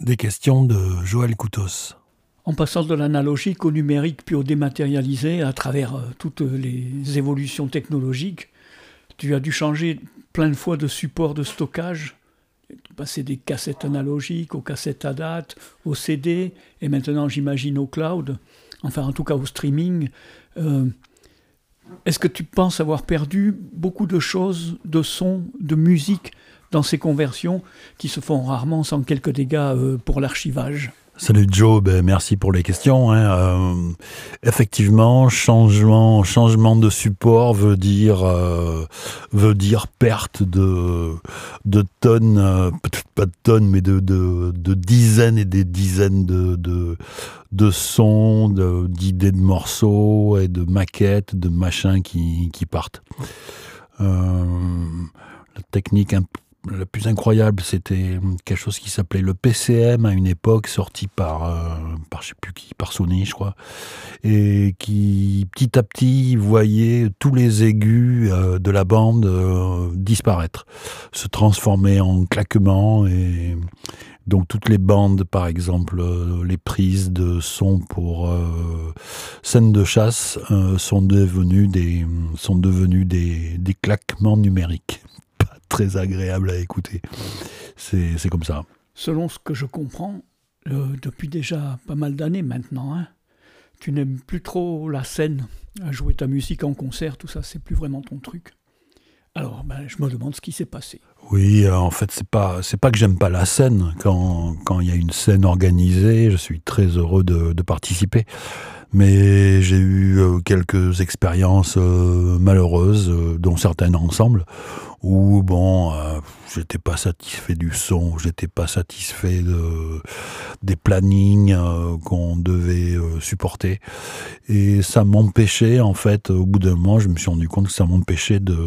Des questions de Joël Coutos. En passant de l'analogique au numérique puis au dématérialisé à travers euh, toutes les évolutions technologiques, tu as dû changer plein de fois de support de stockage, passer des cassettes analogiques aux cassettes à date, au CD, et maintenant j'imagine au cloud, enfin en tout cas au streaming. Euh, est-ce que tu penses avoir perdu beaucoup de choses, de sons, de musique dans ces conversions qui se font rarement sans quelques dégâts euh, pour l'archivage Salut Joe, ben merci pour les questions. Hein. Euh, effectivement, changement, changement de support veut dire euh, veut dire perte de tonnes, peut-être pas de tonnes, mais de, dizaines et des dizaines de sons, d'idées de, morceaux et de maquettes, de machins qui qui partent. la technique un le plus incroyable, c'était quelque chose qui s'appelait le PCM à une époque, sorti par, euh, par Sony, je crois, et qui petit à petit voyait tous les aigus euh, de la bande euh, disparaître, se transformer en claquements et donc toutes les bandes, par exemple, les prises de son pour scène de chasse sont devenues des claquements numériques très agréable à écouter. C'est comme ça. Selon ce que je comprends, euh, depuis déjà pas mal d'années maintenant, hein, tu n'aimes plus trop la scène, à jouer ta musique en concert, tout ça, c'est plus vraiment ton truc. Alors, ben, je me demande ce qui s'est passé. Oui, euh, en fait, c'est pas c'est pas que j'aime pas la scène. Quand quand il y a une scène organisée, je suis très heureux de, de participer mais j'ai eu euh, quelques expériences euh, malheureuses, euh, dont certaines ensemble, où bon, j'étais pas satisfait du son, j'étais pas satisfait de, des plannings qu'on devait supporter, et ça m'empêchait en fait, au bout d'un moment, je me suis rendu compte que ça m'empêchait de,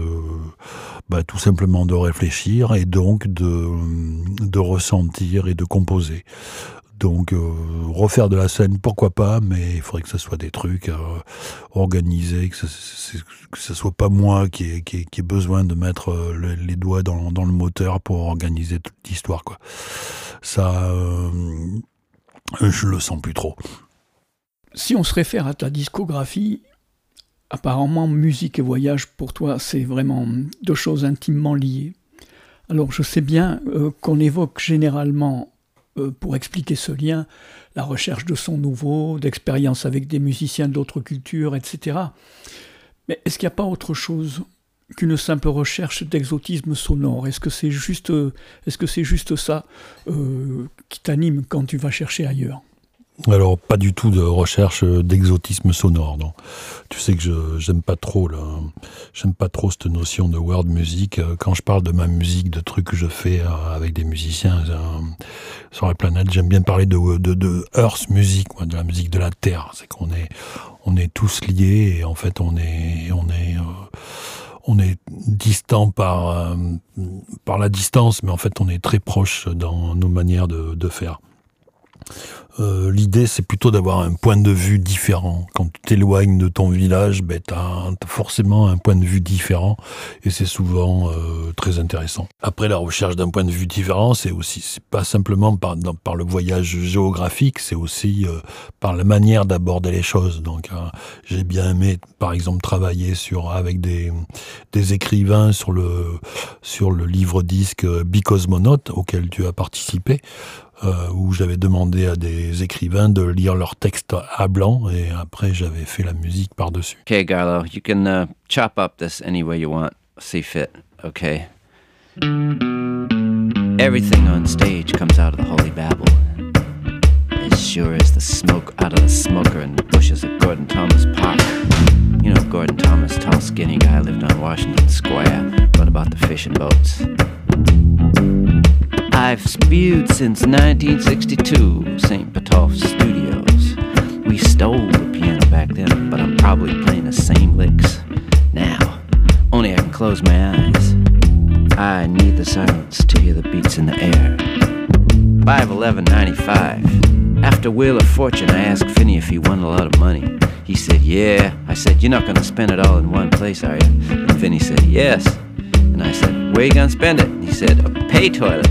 bah, tout simplement de réfléchir et donc de ressentir et de composer. Donc euh, refaire de la scène, pourquoi pas, mais il faudrait que ce soit des trucs euh, organisés, que ce, que ce soit pas moi qui ai, besoin de mettre euh, les doigts dans, le moteur pour organiser toute l'histoire. Quoi. Ça, je le sens plus trop. Si on se réfère à ta discographie, apparemment musique et voyage pour toi, c'est vraiment deux choses intimement liées. Alors je sais bien qu'on évoque généralement euh, pour expliquer ce lien, la recherche de sons nouveaux, d'expériences avec des musiciens d'autres cultures, etc. Mais est-ce qu'il n'y a pas autre chose qu'une simple recherche d'exotisme sonore? Est-ce que c'est juste, est -ce ça euh, qui t'anime quand tu vas chercher ailleurs? Alors pas du tout de recherche d'exotisme sonore. Tu sais que je j'aime pas trop j'aime pas trop cette notion de world music. Quand je parle de ma musique, de trucs que je fais euh, avec des musiciens euh, sur la planète, j'aime bien parler de, Earth music, de la musique de la Terre. C'est qu'on est on est tous liés et en fait on est on est euh, on est distant par par la distance, mais en fait on est très proche dans nos manières de faire. Euh, l'idée, c'est plutôt d'avoir un point de vue différent. Quand tu t'éloignes de ton village, ben, tu as, forcément un point de vue différent et c'est souvent euh, très intéressant. Après, la recherche d'un point de vue différent, c'est aussi, c'est pas simplement par, le voyage géographique, c'est aussi euh, par la manière d'aborder les choses. Donc, j'ai bien aimé, par exemple, travailler sur, avec des, écrivains sur le, sur le livre disque Bicosmonaute auquel tu as participé où j'avais demandé à des écrivains de lire leurs textes à blanc et après j'avais fait la musique par-dessus. Okay, Garlo, you can uh, chop up this any way you want, see fit, okay? Everything on stage comes out of the Holy Babel. As sure as the smoke out of the smoker in the bushes at Gordon Thomas Park. You know Gordon Thomas, tall, skinny guy, lived on Washington Square, run about the fishing boats. I've spewed since 1962, St. Petolf's Studios. We stole the piano back then, but I'm probably playing the same licks now. Only I can close my eyes. I need the silence to hear the beats in the air. 51195. After Wheel of Fortune, I asked Finney if he won a lot of money. He said, Yeah. I said, You're not going to spend it all in one place, are you? And Finney said, Yes. And I said, Where you to spend it? He said, A pay toilet.